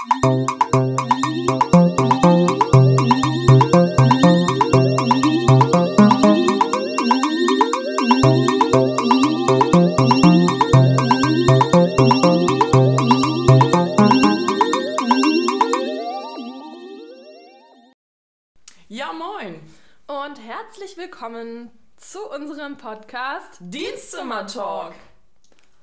Ja, moin. Und herzlich willkommen zu unserem Podcast Dienstzimmer Talk.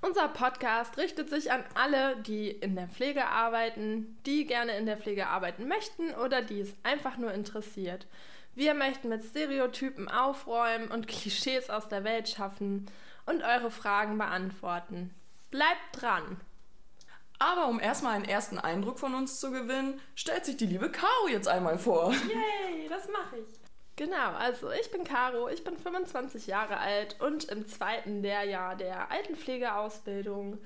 Unser Podcast richtet sich an alle, die in der Pflege arbeiten, die gerne in der Pflege arbeiten möchten oder die es einfach nur interessiert. Wir möchten mit Stereotypen aufräumen und Klischees aus der Welt schaffen und eure Fragen beantworten. Bleibt dran! Aber um erstmal einen ersten Eindruck von uns zu gewinnen, stellt sich die liebe Caro jetzt einmal vor. Yay, das mache ich. Genau, also ich bin Caro, ich bin 25 Jahre alt und im zweiten Lehrjahr der Altenpflegeausbildung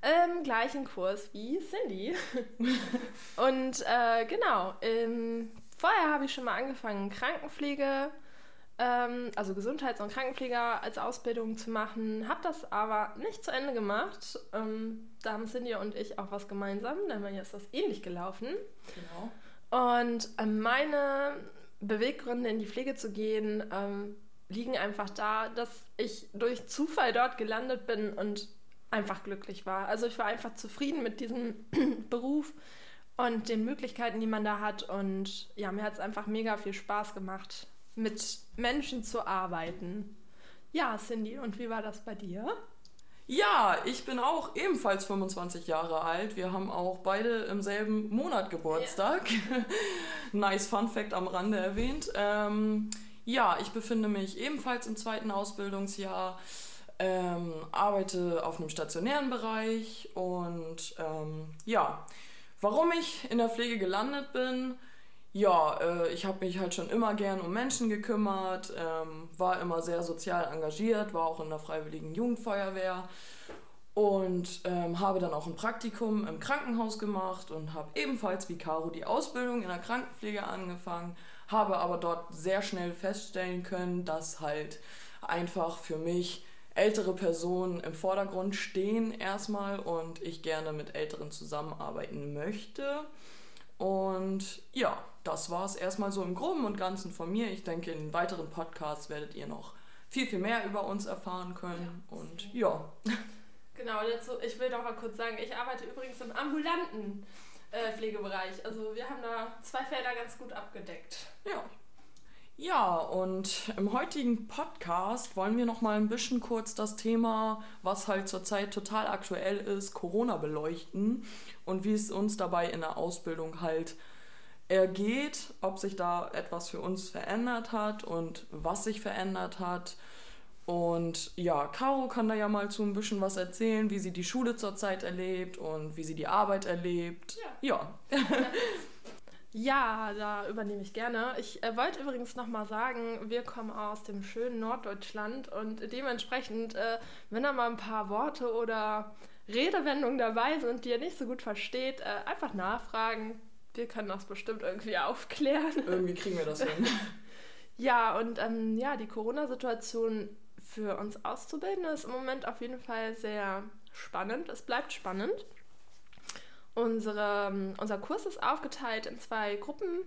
im gleichen Kurs wie Cindy. und äh, genau, ähm, vorher habe ich schon mal angefangen, Krankenpflege, ähm, also Gesundheits- und Krankenpfleger als Ausbildung zu machen, habe das aber nicht zu Ende gemacht. Ähm, da haben Cindy und ich auch was gemeinsam, denn bei mir ist das ähnlich gelaufen. Genau. Und ähm, meine Beweggründe in die Pflege zu gehen, ähm, liegen einfach da, dass ich durch Zufall dort gelandet bin und einfach glücklich war. Also ich war einfach zufrieden mit diesem Beruf und den Möglichkeiten, die man da hat. Und ja, mir hat es einfach mega viel Spaß gemacht, mit Menschen zu arbeiten. Ja, Cindy, und wie war das bei dir? Ja, ich bin auch ebenfalls 25 Jahre alt. Wir haben auch beide im selben Monat Geburtstag. nice Fun Fact am Rande erwähnt. Ähm, ja, ich befinde mich ebenfalls im zweiten Ausbildungsjahr, ähm, arbeite auf einem stationären Bereich und ähm, ja, warum ich in der Pflege gelandet bin, ja, äh, ich habe mich halt schon immer gern um Menschen gekümmert, ähm, war immer sehr sozial engagiert, war auch in der Freiwilligen Jugendfeuerwehr und ähm, habe dann auch ein Praktikum im Krankenhaus gemacht und habe ebenfalls wie Caro die Ausbildung in der Krankenpflege angefangen, habe aber dort sehr schnell feststellen können, dass halt einfach für mich ältere Personen im Vordergrund stehen erstmal und ich gerne mit Älteren zusammenarbeiten möchte. Und ja, das war es erstmal so im Groben und Ganzen von mir. Ich denke, in weiteren Podcasts werdet ihr noch viel, viel mehr über uns erfahren können. Ja. Und ja. Genau, dazu, ich will doch mal kurz sagen, ich arbeite übrigens im ambulanten äh, Pflegebereich. Also wir haben da zwei Felder ganz gut abgedeckt. Ja. Ja, und im heutigen Podcast wollen wir noch mal ein bisschen kurz das Thema, was halt zurzeit total aktuell ist, Corona beleuchten und wie es uns dabei in der Ausbildung halt ergeht, ob sich da etwas für uns verändert hat und was sich verändert hat. Und ja, Caro kann da ja mal zu ein bisschen was erzählen, wie sie die Schule zurzeit erlebt und wie sie die Arbeit erlebt. Ja. ja. Ja, da übernehme ich gerne. Ich äh, wollte übrigens nochmal sagen, wir kommen aus dem schönen Norddeutschland und dementsprechend, äh, wenn da mal ein paar Worte oder Redewendungen dabei sind, die ihr nicht so gut versteht, äh, einfach nachfragen. Wir können das bestimmt irgendwie aufklären. Irgendwie kriegen wir das hin. ja, und ähm, ja, die Corona-Situation für uns Auszubildende ist im Moment auf jeden Fall sehr spannend. Es bleibt spannend. Unsere, unser Kurs ist aufgeteilt in zwei Gruppen,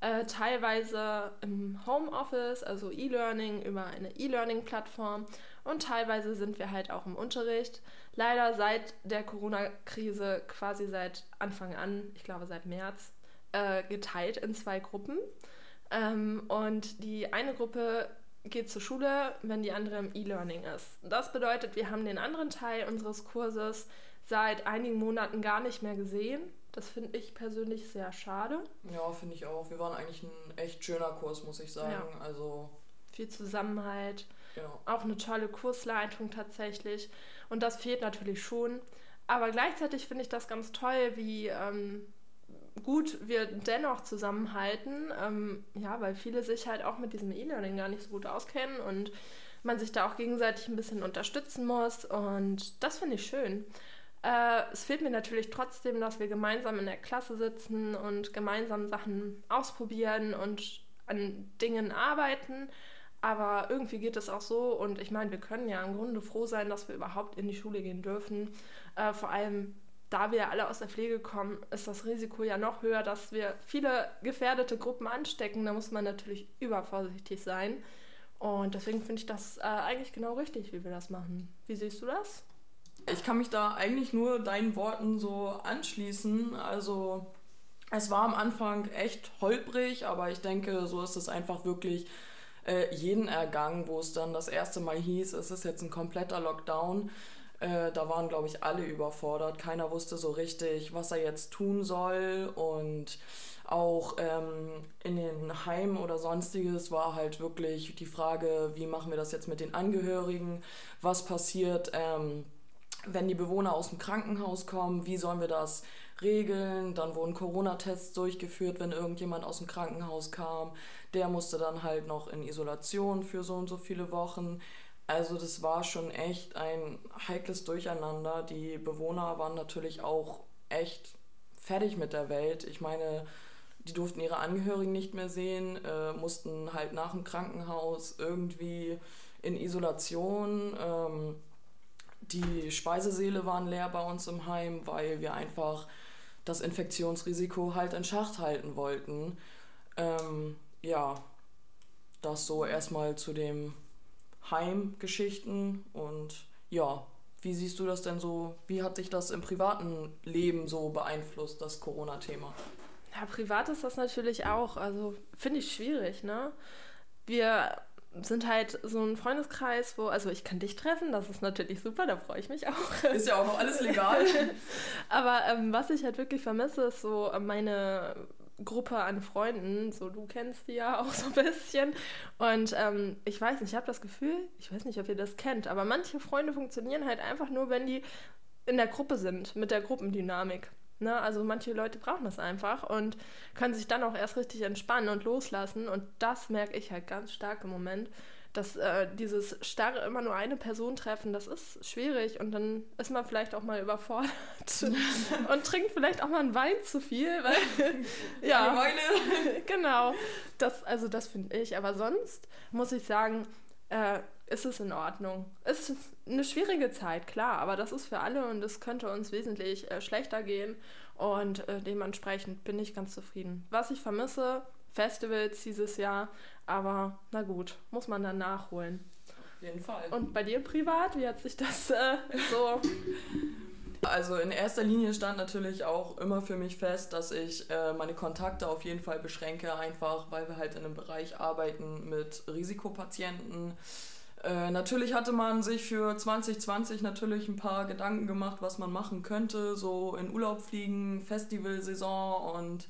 äh, teilweise im Homeoffice, also E-Learning über eine E-Learning-Plattform und teilweise sind wir halt auch im Unterricht. Leider seit der Corona-Krise quasi seit Anfang an, ich glaube seit März, äh, geteilt in zwei Gruppen. Ähm, und die eine Gruppe geht zur Schule, wenn die andere im E-Learning ist. Das bedeutet, wir haben den anderen Teil unseres Kurses seit einigen Monaten gar nicht mehr gesehen. Das finde ich persönlich sehr schade. Ja, finde ich auch. Wir waren eigentlich ein echt schöner Kurs, muss ich sagen. Ja. Also viel Zusammenhalt, genau. auch eine tolle Kursleitung tatsächlich. Und das fehlt natürlich schon. Aber gleichzeitig finde ich das ganz toll, wie ähm, gut wir dennoch zusammenhalten. Ähm, ja, weil viele sich halt auch mit diesem E-Learning gar nicht so gut auskennen und man sich da auch gegenseitig ein bisschen unterstützen muss. Und das finde ich schön. Äh, es fehlt mir natürlich trotzdem, dass wir gemeinsam in der Klasse sitzen und gemeinsam Sachen ausprobieren und an Dingen arbeiten. Aber irgendwie geht es auch so und ich meine, wir können ja im Grunde froh sein, dass wir überhaupt in die Schule gehen dürfen. Äh, vor allem da wir alle aus der Pflege kommen, ist das Risiko ja noch höher, dass wir viele gefährdete Gruppen anstecken. Da muss man natürlich übervorsichtig sein. Und deswegen finde ich das äh, eigentlich genau richtig, wie wir das machen. Wie siehst du das? Ich kann mich da eigentlich nur deinen Worten so anschließen. Also es war am Anfang echt holprig, aber ich denke, so ist es einfach wirklich äh, jeden ergangen, wo es dann das erste Mal hieß, es ist jetzt ein kompletter Lockdown. Äh, da waren, glaube ich, alle überfordert. Keiner wusste so richtig, was er jetzt tun soll. Und auch ähm, in den Heimen oder sonstiges war halt wirklich die Frage, wie machen wir das jetzt mit den Angehörigen? Was passiert, ähm, wenn die Bewohner aus dem Krankenhaus kommen? Wie sollen wir das regeln? Dann wurden Corona-Tests durchgeführt, wenn irgendjemand aus dem Krankenhaus kam. Der musste dann halt noch in Isolation für so und so viele Wochen. Also das war schon echt ein heikles Durcheinander. Die Bewohner waren natürlich auch echt fertig mit der Welt. Ich meine, die durften ihre Angehörigen nicht mehr sehen, äh, mussten halt nach dem Krankenhaus irgendwie in Isolation. Ähm, die Speisesäle waren leer bei uns im Heim, weil wir einfach das Infektionsrisiko halt in Schacht halten wollten. Ähm, ja, das so erstmal zu dem Heimgeschichten und ja, wie siehst du das denn so? Wie hat sich das im privaten Leben so beeinflusst, das Corona-Thema? Ja, privat ist das natürlich auch. Also finde ich schwierig, ne? Wir sind halt so ein Freundeskreis, wo, also ich kann dich treffen, das ist natürlich super, da freue ich mich auch. Ist ja auch noch alles legal. Aber ähm, was ich halt wirklich vermisse, ist so meine Gruppe an Freunden, so du kennst die ja auch so ein bisschen. Und ähm, ich weiß nicht, ich habe das Gefühl, ich weiß nicht, ob ihr das kennt, aber manche Freunde funktionieren halt einfach nur, wenn die in der Gruppe sind, mit der Gruppendynamik. Ne? Also manche Leute brauchen das einfach und können sich dann auch erst richtig entspannen und loslassen. Und das merke ich halt ganz stark im Moment, dass äh, dieses starre immer nur eine Person treffen, das ist schwierig und dann ist man vielleicht auch mal überfordert und trinkt vielleicht auch mal einen Wein zu viel, weil ja, Weine. genau, das also das finde ich. Aber sonst muss ich sagen, äh, ist es in Ordnung. Es ist eine schwierige Zeit, klar, aber das ist für alle und es könnte uns wesentlich äh, schlechter gehen und äh, dementsprechend bin ich ganz zufrieden. Was ich vermisse, Festivals dieses Jahr, aber na gut, muss man dann nachholen. Auf jeden Fall. Und bei dir privat, wie hat sich das äh, so also in erster Linie stand natürlich auch immer für mich fest, dass ich äh, meine Kontakte auf jeden Fall beschränke, einfach weil wir halt in einem Bereich arbeiten mit Risikopatienten. Äh, natürlich hatte man sich für 2020 natürlich ein paar Gedanken gemacht, was man machen könnte, so in Urlaub fliegen, Festivalsaison und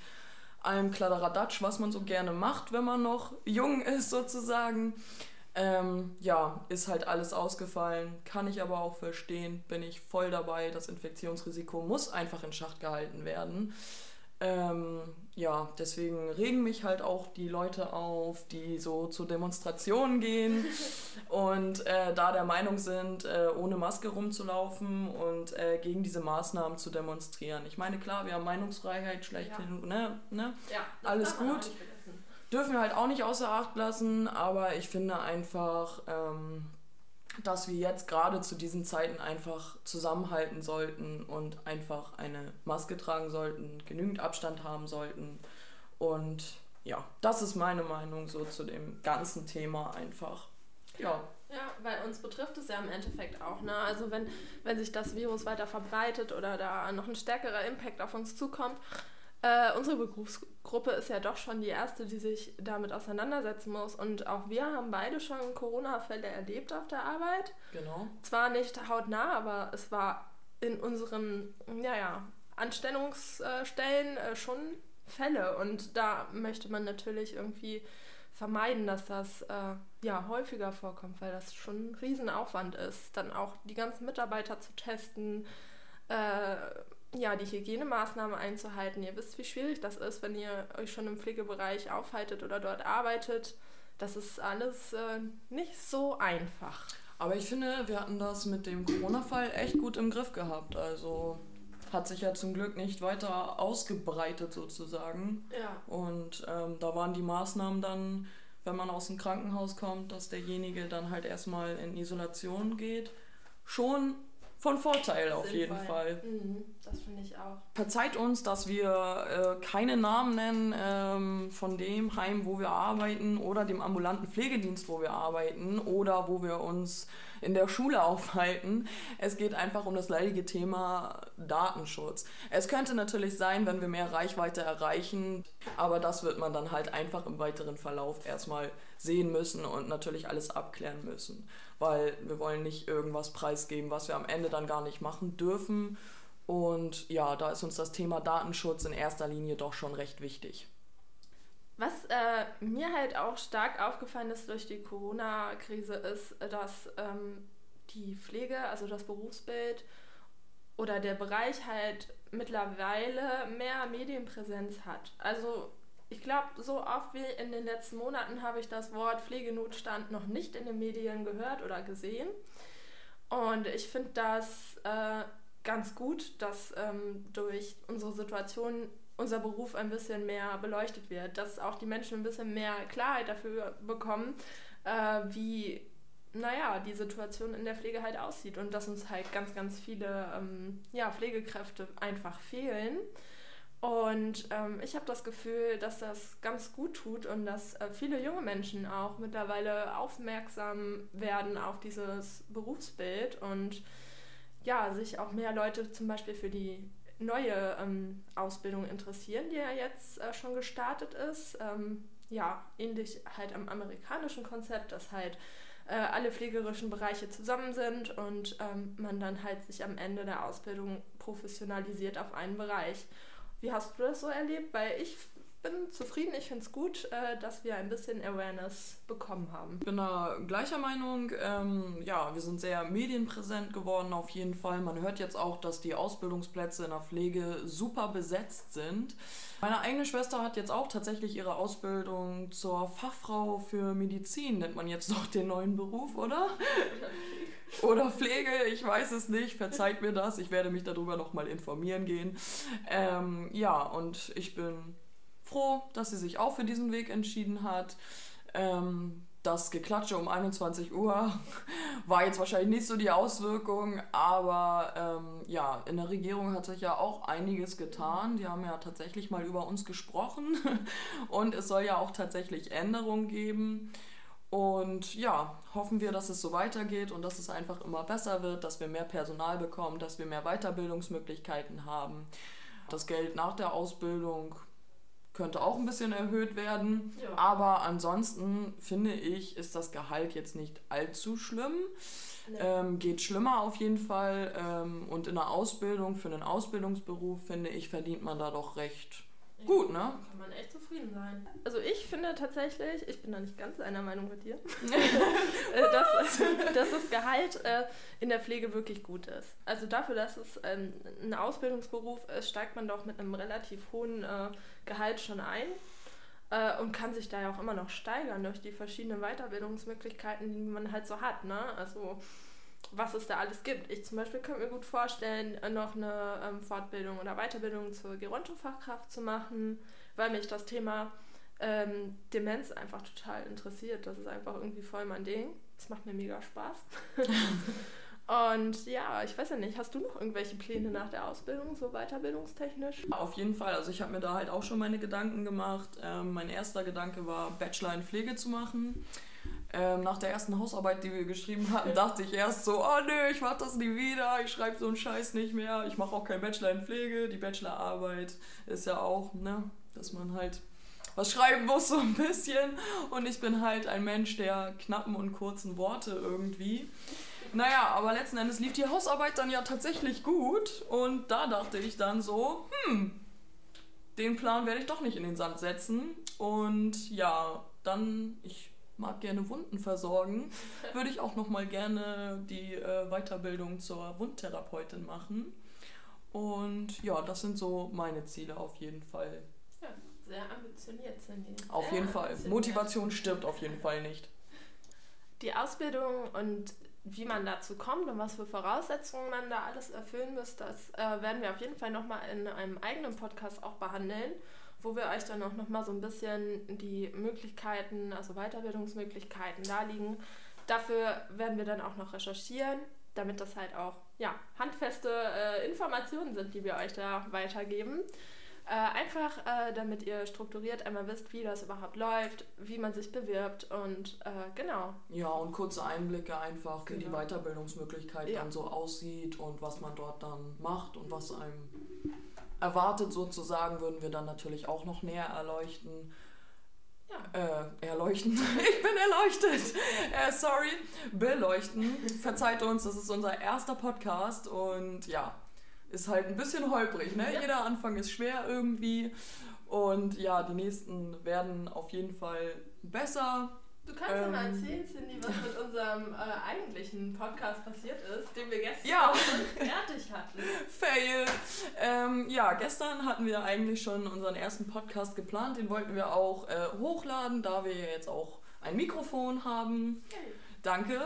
allem Kladderadatsch, was man so gerne macht, wenn man noch jung ist sozusagen. Ähm, ja, ist halt alles ausgefallen, kann ich aber auch verstehen, bin ich voll dabei. Das Infektionsrisiko muss einfach in Schacht gehalten werden. Ähm, ja, deswegen regen mich halt auch die Leute auf, die so zu Demonstrationen gehen und äh, da der Meinung sind, äh, ohne Maske rumzulaufen und äh, gegen diese Maßnahmen zu demonstrieren. Ich meine, klar, wir haben Meinungsfreiheit schlechthin, ja. ne? ne? Ja, alles gut dürfen wir halt auch nicht außer Acht lassen, aber ich finde einfach, ähm, dass wir jetzt gerade zu diesen Zeiten einfach zusammenhalten sollten und einfach eine Maske tragen sollten, genügend Abstand haben sollten. Und ja, das ist meine Meinung so zu dem ganzen Thema einfach. Ja. Ja, weil uns betrifft es ja im Endeffekt auch. Ne? Also wenn, wenn sich das Virus weiter verbreitet oder da noch ein stärkerer Impact auf uns zukommt, äh, unsere Berufsgruppe ist ja doch schon die erste, die sich damit auseinandersetzen muss. Und auch wir haben beide schon Corona-Fälle erlebt auf der Arbeit. Genau. Zwar nicht hautnah, aber es war in unseren ja, ja, Anstellungsstellen äh, schon Fälle. Und da möchte man natürlich irgendwie vermeiden, dass das äh, ja häufiger vorkommt, weil das schon ein Riesenaufwand ist, dann auch die ganzen Mitarbeiter zu testen. Äh, ja, die Hygienemaßnahmen einzuhalten. Ihr wisst, wie schwierig das ist, wenn ihr euch schon im Pflegebereich aufhaltet oder dort arbeitet. Das ist alles äh, nicht so einfach. Aber ich finde, wir hatten das mit dem Corona-Fall echt gut im Griff gehabt. Also hat sich ja zum Glück nicht weiter ausgebreitet sozusagen. Ja. Und ähm, da waren die Maßnahmen dann, wenn man aus dem Krankenhaus kommt, dass derjenige dann halt erstmal in Isolation geht, schon von Vorteil auf jeden Fall. Mhm, das finde ich auch. Verzeiht uns, dass wir äh, keine Namen nennen ähm, von dem Heim, wo wir arbeiten oder dem ambulanten Pflegedienst, wo wir arbeiten oder wo wir uns in der Schule aufhalten. Es geht einfach um das leidige Thema Datenschutz. Es könnte natürlich sein, wenn wir mehr Reichweite erreichen, aber das wird man dann halt einfach im weiteren Verlauf erstmal sehen müssen und natürlich alles abklären müssen weil wir wollen nicht irgendwas preisgeben, was wir am Ende dann gar nicht machen dürfen. Und ja, da ist uns das Thema Datenschutz in erster Linie doch schon recht wichtig. Was äh, mir halt auch stark aufgefallen ist durch die Corona-Krise, ist, dass ähm, die Pflege, also das Berufsbild oder der Bereich halt mittlerweile mehr Medienpräsenz hat. Also ich glaube, so oft wie in den letzten Monaten habe ich das Wort Pflegenotstand noch nicht in den Medien gehört oder gesehen. Und ich finde das äh, ganz gut, dass ähm, durch unsere Situation unser Beruf ein bisschen mehr beleuchtet wird, dass auch die Menschen ein bisschen mehr Klarheit dafür bekommen, äh, wie naja, die Situation in der Pflege halt aussieht und dass uns halt ganz, ganz viele ähm, ja, Pflegekräfte einfach fehlen. Und ähm, ich habe das Gefühl, dass das ganz gut tut und dass äh, viele junge Menschen auch mittlerweile aufmerksam werden auf dieses Berufsbild und ja, sich auch mehr Leute zum Beispiel für die neue ähm, Ausbildung interessieren, die ja jetzt äh, schon gestartet ist. Ähm, ja, ähnlich halt am amerikanischen Konzept, dass halt äh, alle pflegerischen Bereiche zusammen sind und ähm, man dann halt sich am Ende der Ausbildung professionalisiert auf einen Bereich. Wie hast du das so erlebt? Weil ich bin zufrieden, ich finde es gut, äh, dass wir ein bisschen Awareness bekommen haben. Ich bin da gleicher Meinung. Ähm, ja, wir sind sehr medienpräsent geworden auf jeden Fall. Man hört jetzt auch, dass die Ausbildungsplätze in der Pflege super besetzt sind. Meine eigene Schwester hat jetzt auch tatsächlich ihre Ausbildung zur Fachfrau für Medizin, nennt man jetzt noch den neuen Beruf, oder? oder Pflege, ich weiß es nicht, verzeiht mir das, ich werde mich darüber nochmal informieren gehen. Ähm, ja, und ich bin froh, dass sie sich auch für diesen Weg entschieden hat. Ähm, das Geklatsche um 21 Uhr war jetzt wahrscheinlich nicht so die Auswirkung, aber ähm, ja, in der Regierung hat sich ja auch einiges getan. Die haben ja tatsächlich mal über uns gesprochen und es soll ja auch tatsächlich Änderungen geben. Und ja, hoffen wir, dass es so weitergeht und dass es einfach immer besser wird, dass wir mehr Personal bekommen, dass wir mehr Weiterbildungsmöglichkeiten haben. Das Geld nach der Ausbildung könnte auch ein bisschen erhöht werden. Ja. Aber ansonsten finde ich, ist das Gehalt jetzt nicht allzu schlimm. Nee. Ähm, geht schlimmer auf jeden Fall. Ähm, und in der Ausbildung, für einen Ausbildungsberuf, finde ich, verdient man da doch recht Gut, ne? Kann man echt zufrieden sein. Also ich finde tatsächlich, ich bin da nicht ganz einer Meinung mit dir, äh, dass, dass das Gehalt äh, in der Pflege wirklich gut ist. Also dafür, dass es ähm, ein Ausbildungsberuf ist, steigt man doch mit einem relativ hohen äh, Gehalt schon ein und kann sich da ja auch immer noch steigern durch die verschiedenen Weiterbildungsmöglichkeiten, die man halt so hat. Ne? Also was es da alles gibt. Ich zum Beispiel könnte mir gut vorstellen, noch eine ähm, Fortbildung oder Weiterbildung zur Gerontofachkraft zu machen, weil mich das Thema ähm, Demenz einfach total interessiert. Das ist einfach irgendwie voll mein Ding. Das macht mir mega Spaß. Und ja, ich weiß ja nicht, hast du noch irgendwelche Pläne nach der Ausbildung, so weiterbildungstechnisch? Auf jeden Fall, also ich habe mir da halt auch schon meine Gedanken gemacht. Ähm, mein erster Gedanke war, Bachelor in Pflege zu machen. Ähm, nach der ersten Hausarbeit, die wir geschrieben hatten, dachte ich erst so, oh nö, ich mach das nie wieder, ich schreibe so einen Scheiß nicht mehr, ich mache auch kein Bachelor in Pflege. Die Bachelorarbeit ist ja auch, ne, dass man halt was schreiben muss so ein bisschen. Und ich bin halt ein Mensch der knappen und kurzen Worte irgendwie. Naja, aber letzten Endes lief die Hausarbeit dann ja tatsächlich gut und da dachte ich dann so, hm, den Plan werde ich doch nicht in den Sand setzen. Und ja, dann, ich mag gerne Wunden versorgen, würde ich auch noch mal gerne die äh, Weiterbildung zur Wundtherapeutin machen. Und ja, das sind so meine Ziele auf jeden Fall. Ja, sehr ambitioniert sind die. Auf sehr jeden Fall. Motivation stirbt auf jeden Fall nicht. Die Ausbildung und wie man dazu kommt und was für Voraussetzungen man da alles erfüllen muss, das äh, werden wir auf jeden Fall nochmal in einem eigenen Podcast auch behandeln wo wir euch dann auch nochmal so ein bisschen die Möglichkeiten, also Weiterbildungsmöglichkeiten darlegen. Dafür werden wir dann auch noch recherchieren damit das halt auch ja, handfeste äh, Informationen sind, die wir euch da weitergeben. Äh, einfach, äh, damit ihr strukturiert einmal wisst, wie das überhaupt läuft, wie man sich bewirbt und äh, genau. Ja, und kurze Einblicke einfach, wie genau. die Weiterbildungsmöglichkeit ja. dann so aussieht und was man dort dann macht und was einem erwartet sozusagen, würden wir dann natürlich auch noch näher erleuchten. Ja. Äh, erleuchten. ich bin erleuchtet. Äh, sorry. Beleuchten. Verzeiht uns, das ist unser erster Podcast und ja, ist halt ein bisschen holprig. Ne? Ja. Jeder Anfang ist schwer irgendwie. Und ja, die nächsten werden auf jeden Fall besser. Du kannst ähm, ja mal erzählen, Cindy, was mit unserem äh, eigentlichen Podcast passiert ist, den wir gestern ja. fertig hatten. Fail. Ähm, ja, gestern hatten wir eigentlich schon unseren ersten Podcast geplant. Den wollten wir auch äh, hochladen, da wir jetzt auch ein Mikrofon haben. Okay. Danke.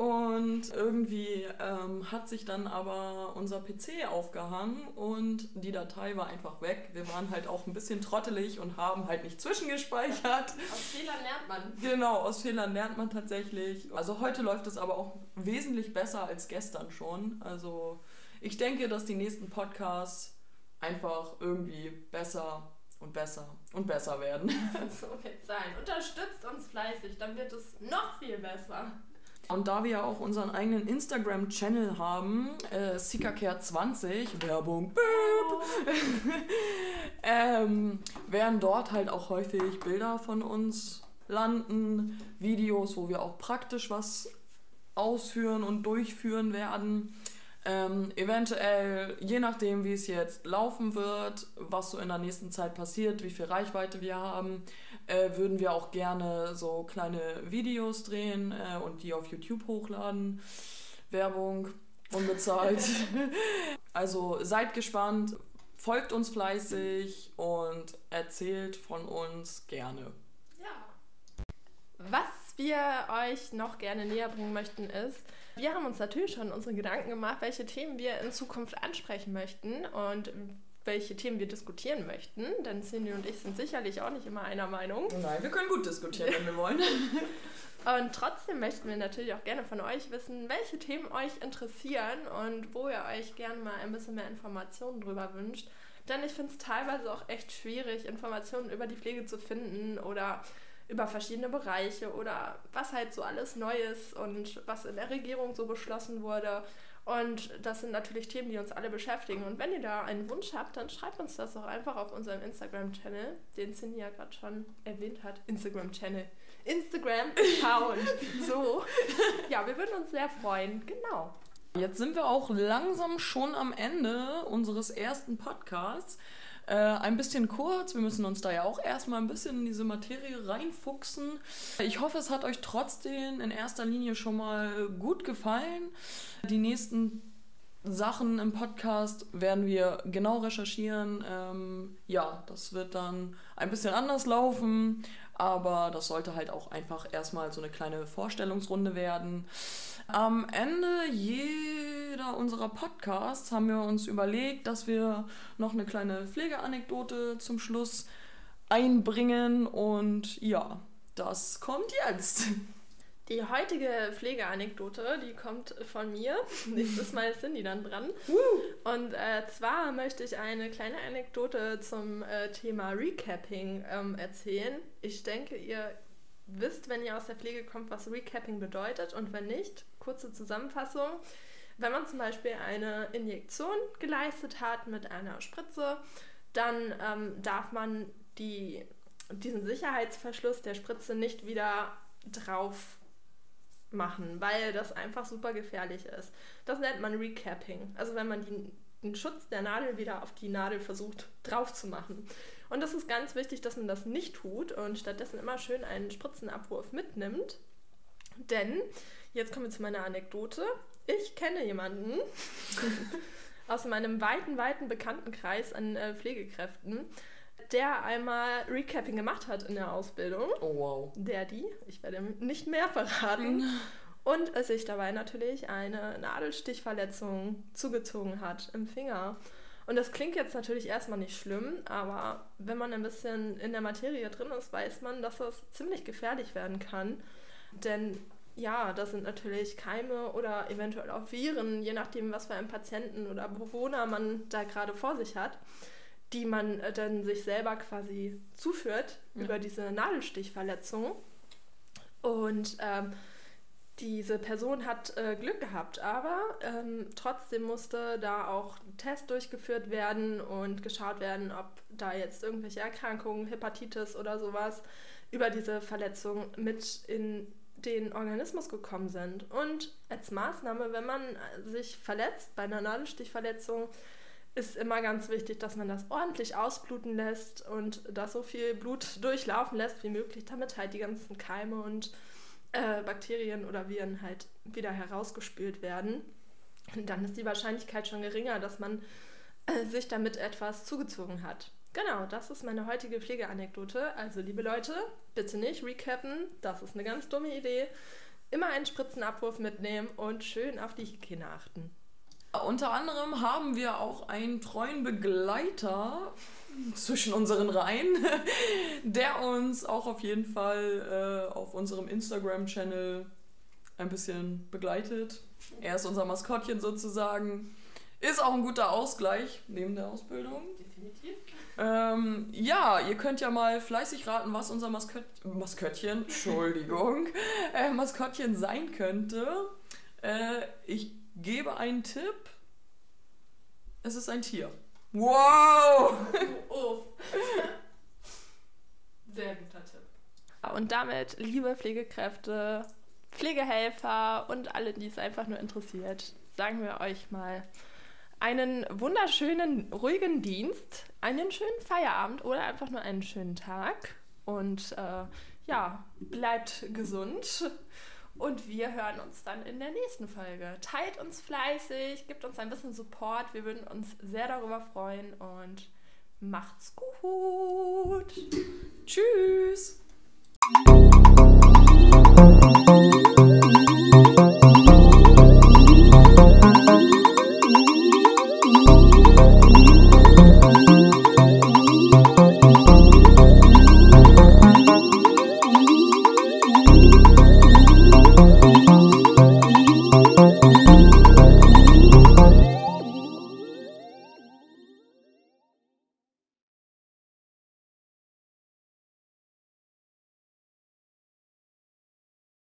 Und irgendwie ähm, hat sich dann aber unser PC aufgehangen und die Datei war einfach weg. Wir waren halt auch ein bisschen trottelig und haben halt nicht zwischengespeichert. Aus Fehlern lernt man. Genau, aus Fehlern lernt man tatsächlich. Also heute läuft es aber auch wesentlich besser als gestern schon. Also ich denke, dass die nächsten Podcasts einfach irgendwie besser und besser und besser werden. so wird sein. Unterstützt uns fleißig, dann wird es noch viel besser. Und da wir ja auch unseren eigenen Instagram-Channel haben, äh, SikaCare20, Werbung, ähm, werden dort halt auch häufig Bilder von uns landen, Videos, wo wir auch praktisch was ausführen und durchführen werden. Ähm, eventuell, je nachdem, wie es jetzt laufen wird, was so in der nächsten Zeit passiert, wie viel Reichweite wir haben, äh, würden wir auch gerne so kleine Videos drehen äh, und die auf YouTube hochladen. Werbung unbezahlt. also seid gespannt, folgt uns fleißig und erzählt von uns gerne. Ja. Was wir euch noch gerne näher bringen möchten ist, wir haben uns natürlich schon unsere Gedanken gemacht, welche Themen wir in Zukunft ansprechen möchten und welche Themen wir diskutieren möchten, denn Cindy und ich sind sicherlich auch nicht immer einer Meinung. Nein, wir können gut diskutieren, wenn wir wollen. Und trotzdem möchten wir natürlich auch gerne von euch wissen, welche Themen euch interessieren und wo ihr euch gerne mal ein bisschen mehr Informationen drüber wünscht. Denn ich finde es teilweise auch echt schwierig, Informationen über die Pflege zu finden oder über verschiedene Bereiche oder was halt so alles neu ist und was in der Regierung so beschlossen wurde. Und das sind natürlich Themen, die uns alle beschäftigen. Und wenn ihr da einen Wunsch habt, dann schreibt uns das doch einfach auf unserem Instagram-Channel, den Cindy ja gerade schon erwähnt hat. Instagram-Channel. Instagram-Account. so. Ja, wir würden uns sehr freuen. Genau. Jetzt sind wir auch langsam schon am Ende unseres ersten Podcasts. Äh, ein bisschen kurz, wir müssen uns da ja auch erstmal ein bisschen in diese Materie reinfuchsen. Ich hoffe, es hat euch trotzdem in erster Linie schon mal gut gefallen. Die nächsten Sachen im Podcast werden wir genau recherchieren. Ähm, ja, das wird dann ein bisschen anders laufen, aber das sollte halt auch einfach erstmal so eine kleine Vorstellungsrunde werden. Am Ende jeder unserer Podcasts haben wir uns überlegt, dass wir noch eine kleine Pflegeanekdote zum Schluss einbringen und ja, das kommt jetzt. Die heutige Pflegeanekdote, die kommt von mir. Nächstes Mal ist Cindy dann dran. Und äh, zwar möchte ich eine kleine Anekdote zum äh, Thema Recapping ähm, erzählen. Ich denke, ihr wisst, wenn ihr aus der Pflege kommt, was Recapping bedeutet und wenn nicht, kurze Zusammenfassung. Wenn man zum Beispiel eine Injektion geleistet hat mit einer Spritze, dann ähm, darf man die, diesen Sicherheitsverschluss der Spritze nicht wieder drauf machen, weil das einfach super gefährlich ist. Das nennt man Recapping. Also wenn man die, den Schutz der Nadel wieder auf die Nadel versucht drauf zu machen. Und das ist ganz wichtig, dass man das nicht tut und stattdessen immer schön einen Spritzenabwurf mitnimmt. Denn, jetzt kommen wir zu meiner Anekdote. Ich kenne jemanden aus meinem weiten, weiten Bekanntenkreis an äh, Pflegekräften, der einmal Recapping gemacht hat in der Ausbildung. Oh wow. Der, die, ich werde nicht mehr verraten. und es sich dabei natürlich eine Nadelstichverletzung zugezogen hat im Finger. Und das klingt jetzt natürlich erstmal nicht schlimm, aber wenn man ein bisschen in der Materie drin ist, weiß man, dass das ziemlich gefährlich werden kann. Denn ja, das sind natürlich Keime oder eventuell auch Viren, je nachdem, was für einen Patienten oder Bewohner man da gerade vor sich hat, die man äh, dann sich selber quasi zuführt ja. über diese Nadelstichverletzung. Und ähm, diese Person hat äh, Glück gehabt, aber ähm, trotzdem musste da auch ein Test durchgeführt werden und geschaut werden, ob da jetzt irgendwelche Erkrankungen, Hepatitis oder sowas über diese Verletzung mit in den Organismus gekommen sind. Und als Maßnahme, wenn man sich verletzt bei einer Nadelstichverletzung, ist immer ganz wichtig, dass man das ordentlich ausbluten lässt und dass so viel Blut durchlaufen lässt wie möglich, damit halt die ganzen Keime und äh, Bakterien oder Viren halt wieder herausgespült werden. Und dann ist die Wahrscheinlichkeit schon geringer, dass man äh, sich damit etwas zugezogen hat. Genau, das ist meine heutige Pflegeanekdote. Also, liebe Leute, bitte nicht recappen, das ist eine ganz dumme Idee. Immer einen Spritzenabwurf mitnehmen und schön auf die Hygiene achten. Unter anderem haben wir auch einen treuen Begleiter zwischen unseren Reihen, der uns auch auf jeden Fall äh, auf unserem Instagram-Channel ein bisschen begleitet. Er ist unser Maskottchen sozusagen. Ist auch ein guter Ausgleich neben der Ausbildung. Definitiv. Ähm, ja, ihr könnt ja mal fleißig raten, was unser Maskott Maskottchen, Entschuldigung, äh, Maskottchen sein könnte. Äh, ich gebe einen Tipp. Es ist ein Tier. Wow! Oh. Sehr guter Tipp. Und damit, liebe Pflegekräfte, Pflegehelfer und alle, die es einfach nur interessiert, sagen wir euch mal einen wunderschönen, ruhigen Dienst, einen schönen Feierabend oder einfach nur einen schönen Tag. Und äh, ja, bleibt gesund. Und wir hören uns dann in der nächsten Folge. Teilt uns fleißig, gibt uns ein bisschen Support. Wir würden uns sehr darüber freuen und macht's gut. Tschüss.